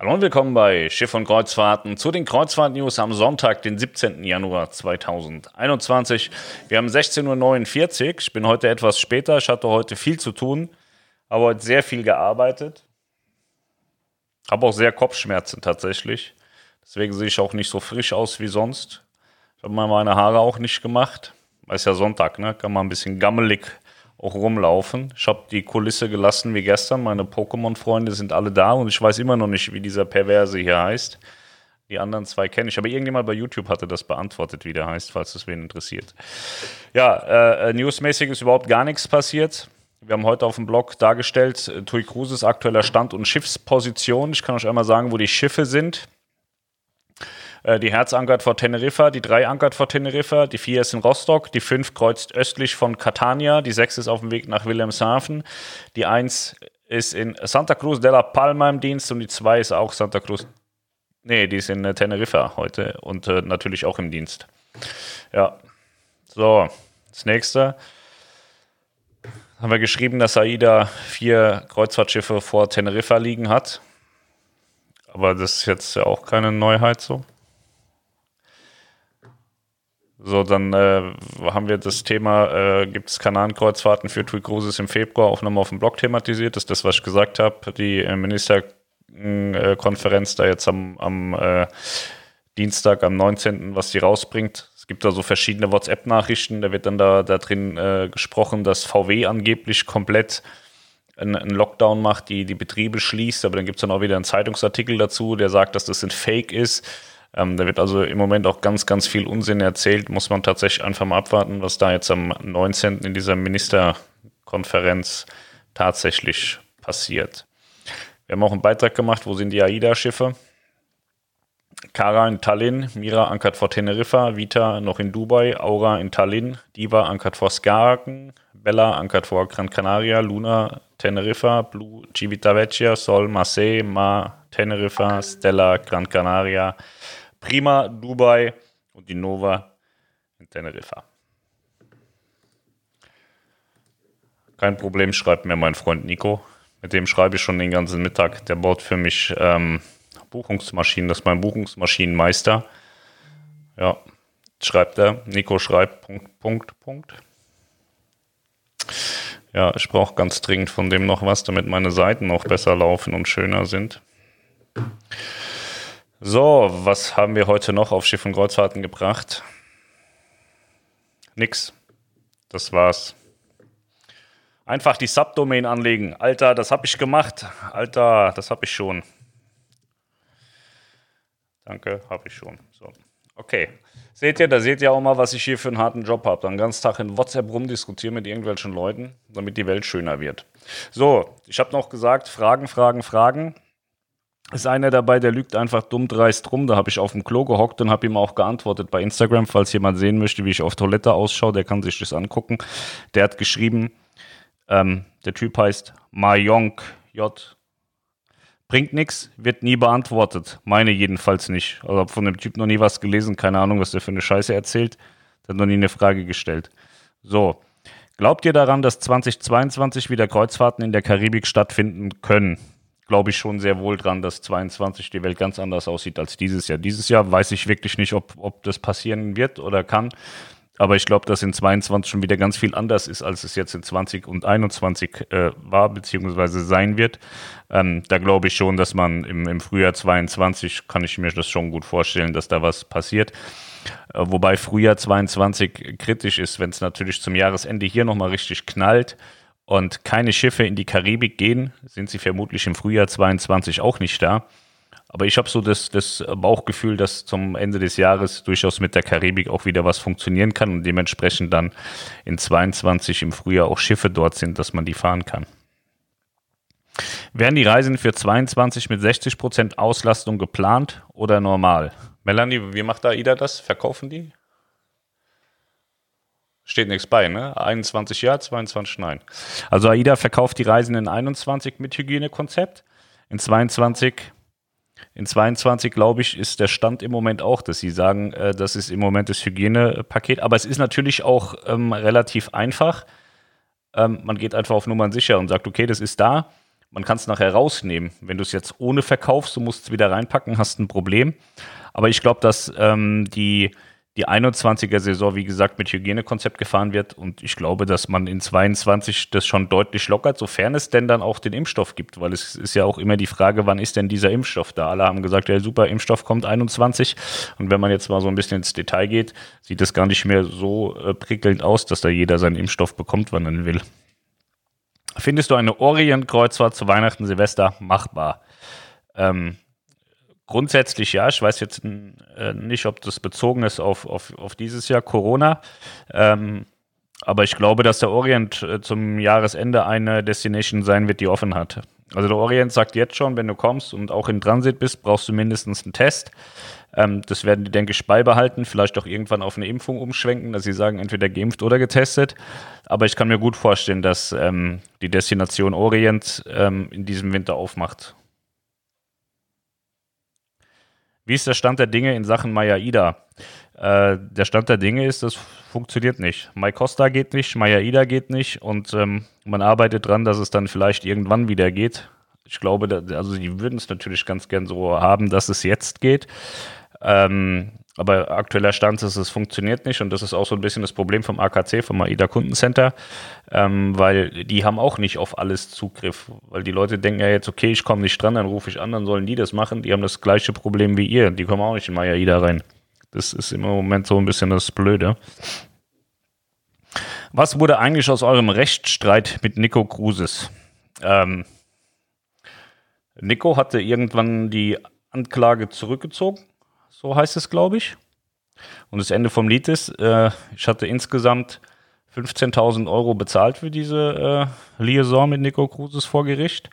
Hallo und willkommen bei Schiff und Kreuzfahrten zu den Kreuzfahrt-News am Sonntag, den 17. Januar 2021. Wir haben 16.49 Uhr. Ich bin heute etwas später. Ich hatte heute viel zu tun, habe heute sehr viel gearbeitet. Habe auch sehr Kopfschmerzen tatsächlich. Deswegen sehe ich auch nicht so frisch aus wie sonst. Ich habe mal meine Haare auch nicht gemacht. Ist ja Sonntag, ne? Kann man ein bisschen gammelig auch rumlaufen. Ich habe die Kulisse gelassen wie gestern. Meine Pokémon-Freunde sind alle da und ich weiß immer noch nicht, wie dieser Perverse hier heißt. Die anderen zwei kenne ich, aber irgendjemand bei YouTube hatte das beantwortet, wie der heißt, falls es wen interessiert. Ja, äh, äh, newsmäßig ist überhaupt gar nichts passiert. Wir haben heute auf dem Blog dargestellt, äh, Tui Cruises aktueller Stand und Schiffsposition. Ich kann euch einmal sagen, wo die Schiffe sind. Äh, die Herz ankert vor Teneriffa, die 3 ankert vor Teneriffa, die 4 ist in Rostock, die 5 kreuzt östlich von Catania, die 6 ist auf dem Weg nach Wilhelmshaven, die 1 ist in Santa Cruz de la Palma im Dienst und die 2 ist auch Santa Cruz. Nee, die ist in äh, Teneriffa heute und äh, natürlich auch im Dienst. Ja. So, das nächste haben wir geschrieben, dass AIDA vier Kreuzfahrtschiffe vor Teneriffa liegen hat. Aber das ist jetzt ja auch keine Neuheit so. So, dann äh, haben wir das Thema, äh, gibt es Kanarenkreuzfahrten für TUI Cruises im Februar auch nochmal auf dem Blog thematisiert. Das ist das, was ich gesagt habe. Die äh, Ministerkonferenz da jetzt am, am äh, Dienstag, am 19., was die rausbringt. Es gibt da so verschiedene WhatsApp-Nachrichten. Da wird dann da, da drin äh, gesprochen, dass VW angeblich komplett einen Lockdown macht, die die Betriebe schließt. Aber dann gibt es dann auch wieder einen Zeitungsartikel dazu, der sagt, dass das ein Fake ist ähm, da wird also im Moment auch ganz, ganz viel Unsinn erzählt. Muss man tatsächlich einfach mal abwarten, was da jetzt am 19. in dieser Ministerkonferenz tatsächlich passiert. Wir haben auch einen Beitrag gemacht, wo sind die AIDA-Schiffe? Kara in Tallinn, Mira ankert vor Teneriffa, Vita noch in Dubai, Aura in Tallinn, Diva ankert vor Skagen, Bella ankert vor Gran Canaria, Luna Teneriffa, Blue Civitavecchia, Sol Marseille, Ma Teneriffa, Stella Gran Canaria, Prima Dubai und die Nova in Teneriffa. Kein Problem, schreibt mir mein Freund Nico. Mit dem schreibe ich schon den ganzen Mittag. Der baut für mich ähm, Buchungsmaschinen. Das ist mein Buchungsmaschinenmeister. Ja, schreibt er. Nico schreibt Punkt, Punkt, Punkt. Ja, ich brauche ganz dringend von dem noch was, damit meine Seiten noch besser laufen und schöner sind. So, was haben wir heute noch auf Schiff und Kreuzfahrten gebracht? Nix. Das war's. Einfach die Subdomain anlegen. Alter, das habe ich gemacht. Alter, das habe ich schon. Danke, habe ich schon. So. Okay. Seht ihr, da seht ihr auch mal, was ich hier für einen harten Job habe. Dann ganz Tag in WhatsApp rumdiskutieren mit irgendwelchen Leuten, damit die Welt schöner wird. So, ich habe noch gesagt, Fragen, Fragen, Fragen ist einer dabei, der lügt einfach dumm dreist rum. Da habe ich auf dem Klo gehockt und habe ihm auch geantwortet bei Instagram. Falls jemand sehen möchte, wie ich auf Toilette ausschaue, der kann sich das angucken. Der hat geschrieben, ähm, der Typ heißt Mayonk J. Bringt nichts, wird nie beantwortet. Meine jedenfalls nicht. Also habe von dem Typ noch nie was gelesen. Keine Ahnung, was der für eine Scheiße erzählt. Der hat noch nie eine Frage gestellt. So. Glaubt ihr daran, dass 2022 wieder Kreuzfahrten in der Karibik stattfinden können? Glaube ich schon sehr wohl dran, dass 22 die Welt ganz anders aussieht als dieses Jahr. Dieses Jahr weiß ich wirklich nicht, ob, ob das passieren wird oder kann. Aber ich glaube, dass in 22 schon wieder ganz viel anders ist, als es jetzt in 20 und 21 äh, war, beziehungsweise sein wird. Ähm, da glaube ich schon, dass man im, im Frühjahr 22, kann ich mir das schon gut vorstellen, dass da was passiert. Äh, wobei Frühjahr 22 kritisch ist, wenn es natürlich zum Jahresende hier nochmal richtig knallt und keine Schiffe in die Karibik gehen, sind sie vermutlich im Frühjahr 22 auch nicht da. Aber ich habe so das, das Bauchgefühl, dass zum Ende des Jahres durchaus mit der Karibik auch wieder was funktionieren kann und dementsprechend dann in 22 im Frühjahr auch Schiffe dort sind, dass man die fahren kann. Werden die Reisen für 22 mit 60 Prozent Auslastung geplant oder normal? Melanie, wie macht da AIDA das? Verkaufen die? Steht nichts bei, ne? 21 ja, 22 nein. Also AIDA verkauft die Reisen in 21 mit Hygienekonzept. In 22, in 22 glaube ich, ist der Stand im Moment auch, dass sie sagen, äh, das ist im Moment das Hygienepaket. Aber es ist natürlich auch ähm, relativ einfach. Ähm, man geht einfach auf Nummern sicher und sagt, okay, das ist da. man kann es nachher rausnehmen. Wenn du es jetzt ohne verkaufst, du musst es wieder reinpacken, hast ein Problem. Aber ich glaube, dass ähm, die, die 21er-Saison, wie gesagt, mit Hygienekonzept gefahren wird. Und ich glaube, dass man in 22 das schon deutlich lockert, sofern es denn dann auch den Impfstoff gibt. Weil es ist ja auch immer die Frage, wann ist denn dieser Impfstoff da? Alle haben gesagt, ja, super, Impfstoff kommt 21. Und wenn man jetzt mal so ein bisschen ins Detail geht, sieht es gar nicht mehr so äh, prickelnd aus, dass da jeder seinen Impfstoff bekommt, wann er will. Findest du eine Orient-Kreuzfahrt zu Weihnachten, Silvester machbar? Ähm, grundsätzlich ja. Ich weiß jetzt äh, nicht, ob das bezogen ist auf, auf, auf dieses Jahr Corona. Ähm, aber ich glaube, dass der Orient äh, zum Jahresende eine Destination sein wird, die offen hat. Also der Orient sagt jetzt schon, wenn du kommst und auch in Transit bist, brauchst du mindestens einen Test. Ähm, das werden die, denke ich, beibehalten, vielleicht auch irgendwann auf eine Impfung umschwenken, dass sie sagen, entweder geimpft oder getestet. Aber ich kann mir gut vorstellen, dass ähm, die Destination Orient ähm, in diesem Winter aufmacht. Wie ist der Stand der Dinge in Sachen Maya Ida? Äh, der Stand der Dinge ist, das funktioniert nicht. Mai Costa geht nicht, Maya Ida geht nicht und ähm, man arbeitet dran, dass es dann vielleicht irgendwann wieder geht. Ich glaube, da, also die würden es natürlich ganz gern so haben, dass es jetzt geht. Ähm, aber aktueller Stand ist, es funktioniert nicht und das ist auch so ein bisschen das Problem vom AKC, vom AIDA Kundencenter, ähm, weil die haben auch nicht auf alles Zugriff, weil die Leute denken ja jetzt, okay, ich komme nicht dran, dann rufe ich an, dann sollen die das machen. Die haben das gleiche Problem wie ihr, die kommen auch nicht in AIDA rein. Das ist im Moment so ein bisschen das Blöde. Was wurde eigentlich aus eurem Rechtsstreit mit Nico Kruses? Ähm, Nico hatte irgendwann die Anklage zurückgezogen so heißt es, glaube ich. Und das Ende vom Lied ist, äh, ich hatte insgesamt 15.000 Euro bezahlt für diese äh, Liaison mit Nico Cruises vor Gericht.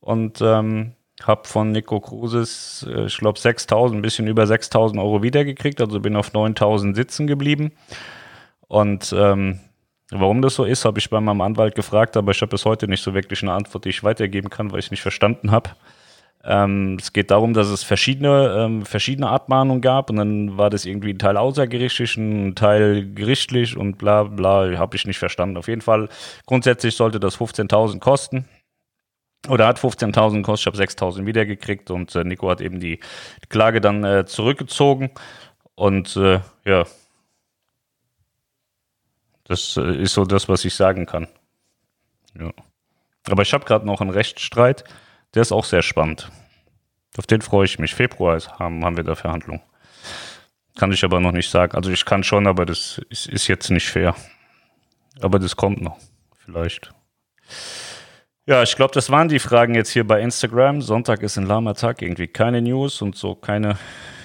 Und ähm, habe von Nico Cruises, äh, ich glaube, 6.000, ein bisschen über 6.000 Euro wiedergekriegt. Also bin auf 9.000 sitzen geblieben. Und ähm, warum das so ist, habe ich bei meinem Anwalt gefragt, aber ich habe bis heute nicht so wirklich eine Antwort, die ich weitergeben kann, weil ich nicht verstanden habe. Ähm, es geht darum, dass es verschiedene, ähm, verschiedene Abmahnungen gab und dann war das irgendwie ein Teil außergerichtlich, ein Teil gerichtlich und bla bla, habe ich nicht verstanden. Auf jeden Fall, grundsätzlich sollte das 15.000 kosten. Oder hat 15.000 gekostet, ich habe 6.000 wiedergekriegt und äh, Nico hat eben die, Klage dann äh, zurückgezogen und äh, ja, das äh, ist so das, was ich sagen kann. Ja. Aber ich habe gerade noch einen Rechtsstreit der ist auch sehr spannend. Auf den freue ich mich. Februar haben, haben wir da Verhandlungen. Kann ich aber noch nicht sagen. Also ich kann schon, aber das ist, ist jetzt nicht fair. Aber das kommt noch. Vielleicht. Ja, ich glaube, das waren die Fragen jetzt hier bei Instagram. Sonntag ist ein lahmer Tag, irgendwie keine News und so keine,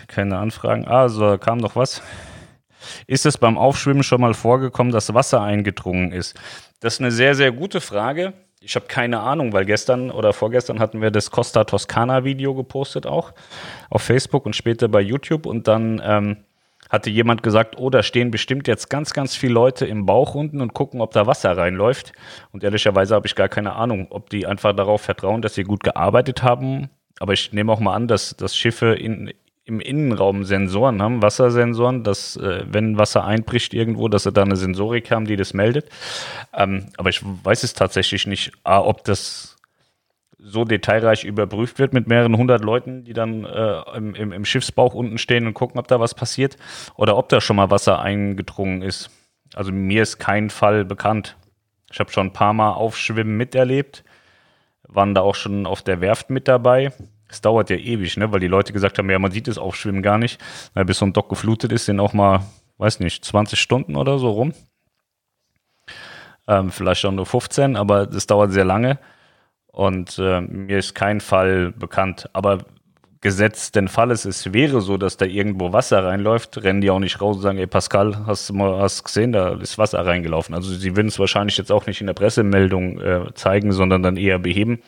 keine Anfragen. Ah, so kam noch was. Ist es beim Aufschwimmen schon mal vorgekommen, dass Wasser eingedrungen ist? Das ist eine sehr, sehr gute Frage. Ich habe keine Ahnung, weil gestern oder vorgestern hatten wir das Costa Toscana Video gepostet auch auf Facebook und später bei YouTube und dann ähm, hatte jemand gesagt, oh, da stehen bestimmt jetzt ganz, ganz viele Leute im Bauch unten und gucken, ob da Wasser reinläuft. Und ehrlicherweise habe ich gar keine Ahnung, ob die einfach darauf vertrauen, dass sie gut gearbeitet haben. Aber ich nehme auch mal an, dass, dass Schiffe in, im Innenraum Sensoren haben, Wassersensoren, dass äh, wenn Wasser einbricht irgendwo, dass sie da eine Sensorik haben, die das meldet. Ähm, aber ich weiß es tatsächlich nicht, A, ob das so detailreich überprüft wird mit mehreren hundert Leuten, die dann äh, im, im, im, Schiffsbauch unten stehen und gucken, ob da was passiert, oder ob da schon mal Wasser eingedrungen ist. Also mir ist kein Fall bekannt. Ich habe schon ein paar Mal Aufschwimmen miterlebt, waren da auch schon auf der Werft mit dabei. Es dauert ja ewig, ne? weil die Leute gesagt haben, ja, man sieht das Aufschwimmen gar nicht. Weil bis so ein Dock geflutet ist, sind auch mal, weiß nicht, 20 Stunden oder so rum. Ähm, vielleicht auch nur 15, aber das dauert sehr lange. Und äh, mir ist kein Fall bekannt. Aber gesetzt den Fall es, es wäre so, dass da irgendwo Wasser reinläuft, rennen die auch nicht raus und sagen, ey Pascal, hast du mal hast gesehen, da ist Wasser reingelaufen. Also sie würden es wahrscheinlich jetzt auch nicht in der Pressemeldung äh, zeigen, sondern dann eher beheben.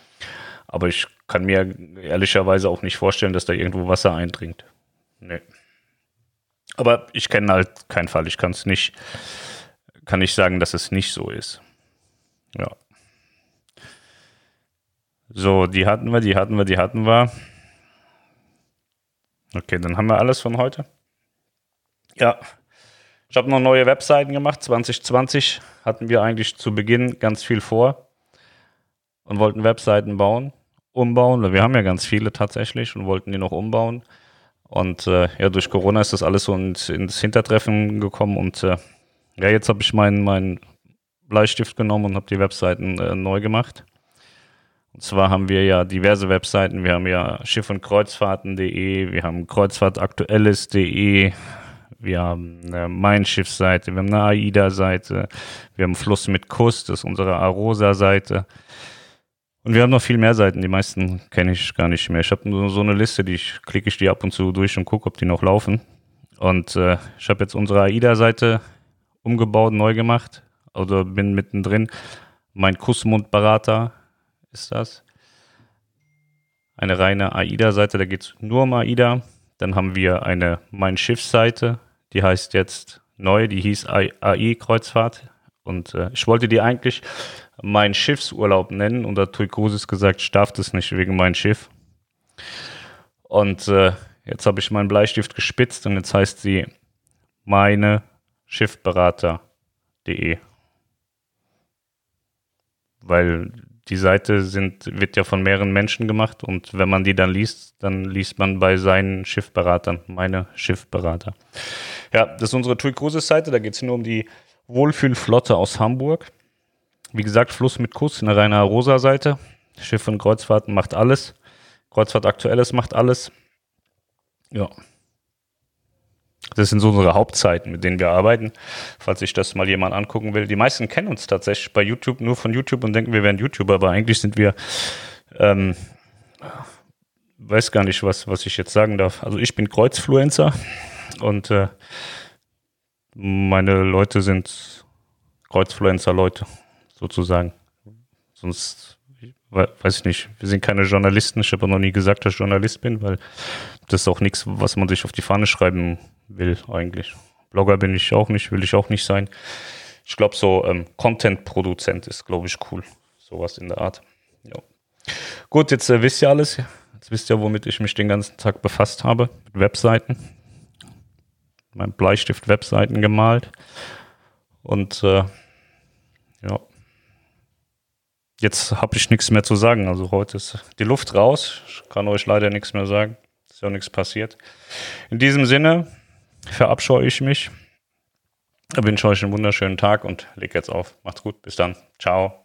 Aber ich kann mir ehrlicherweise auch nicht vorstellen, dass da irgendwo Wasser eindringt. Nee. Aber ich kenne halt keinen Fall. Ich kann es nicht, kann nicht sagen, dass es nicht so ist. Ja. So, die hatten wir, die hatten wir, die hatten wir. Okay, dann haben wir alles von heute. Ja, ich habe noch neue Webseiten gemacht. 2020 hatten wir eigentlich zu Beginn ganz viel vor. und wollten Webseiten bauen, umbauen. Wir haben ja ganz viele tatsächlich und wollten die noch umbauen. Und äh, ja, durch Corona ist das alles so ins, ins Hintertreffen gekommen und äh, ja, jetzt habe ich meinen mein Bleistift genommen und habe die Webseiten äh, neu gemacht. Und zwar haben wir ja diverse Webseiten. Wir haben ja Schiff- und Kreuzfahrten.de, wir haben Kreuzfahrtaktuelles.de, wir haben eine Mein Schiff-Seite, wir haben eine AIDA-Seite, wir haben Fluss mit Kuss, das ist unsere Arosa-Seite. Und wir haben noch viel mehr Seiten, die meisten kenne ich gar nicht mehr. Ich habe nur so eine Liste, die ich klicke ich die ab und zu durch und gucke, ob die noch laufen. Und äh, ich habe jetzt unsere AIDA-Seite umgebaut, neu gemacht. Oder bin mittendrin. Mein Kussmundberater ist das. Eine reine AIDA-Seite, da geht es nur um AIDA. Dann haben wir eine Mein Schiff-Seite, die heißt jetzt neu, die hieß AI-Kreuzfahrt. Und äh, ich wollte die eigentlich Mein Schiffsurlaub nennen und Tui Cruises gesagt, ich darf das nicht wegen mein Schiff. Und äh, jetzt habe ich meinen Bleistift gespitzt und jetzt heißt sie meine Schiffberater.de. Weil die Seite sind, wird ja von mehreren Menschen gemacht und wenn man die dann liest, dann liest man bei seinen Schiffberatern, meine Schiffberater. Ja, das ist unsere TUI Cruises Seite, da geht es nur um die Wohlfühlflotte aus Hamburg. Wie gesagt, Fluss mit Kuss, eine reine rosa Seite. Schiff und Kreuzfahrten macht alles. Kreuzfahrt Aktuelles macht alles. Ja. Das sind so unsere Hauptzeiten, mit denen wir arbeiten, falls sich das mal jemand angucken will. Die meisten kennen uns tatsächlich bei YouTube nur von YouTube und denken, wir wären YouTuber, aber eigentlich sind wir, ähm, weiß gar nicht, was, was ich jetzt sagen darf. Also ich bin Kreuzfluencer und äh, meine Leute sind Kreuzfluencer-Leute, sozusagen. Sonst weiß ich nicht, wir sind keine Journalisten. Ich habe noch nie gesagt, dass ich Journalist bin, weil das ist auch nichts, was man sich auf die Fahne schreiben will eigentlich. Blogger bin ich auch nicht, will ich auch nicht sein. Ich glaube, so ähm, Content-Produzent ist, glaube ich, cool. Sowas in der Art. Ja. Gut, jetzt äh, wisst ihr alles. Jetzt wisst ihr, womit ich mich den ganzen Tag befasst habe. Mit Webseiten. Mein Bleistift Webseiten gemalt. Und äh, ja. Jetzt habe ich nichts mehr zu sagen. Also heute ist die Luft raus. Ich kann euch leider nichts mehr sagen. Ist ja nichts passiert. In diesem Sinne, verabscheue ich mich. Ich wünsche euch einen wunderschönen Tag und leg jetzt auf. Macht's gut. Bis dann. Ciao.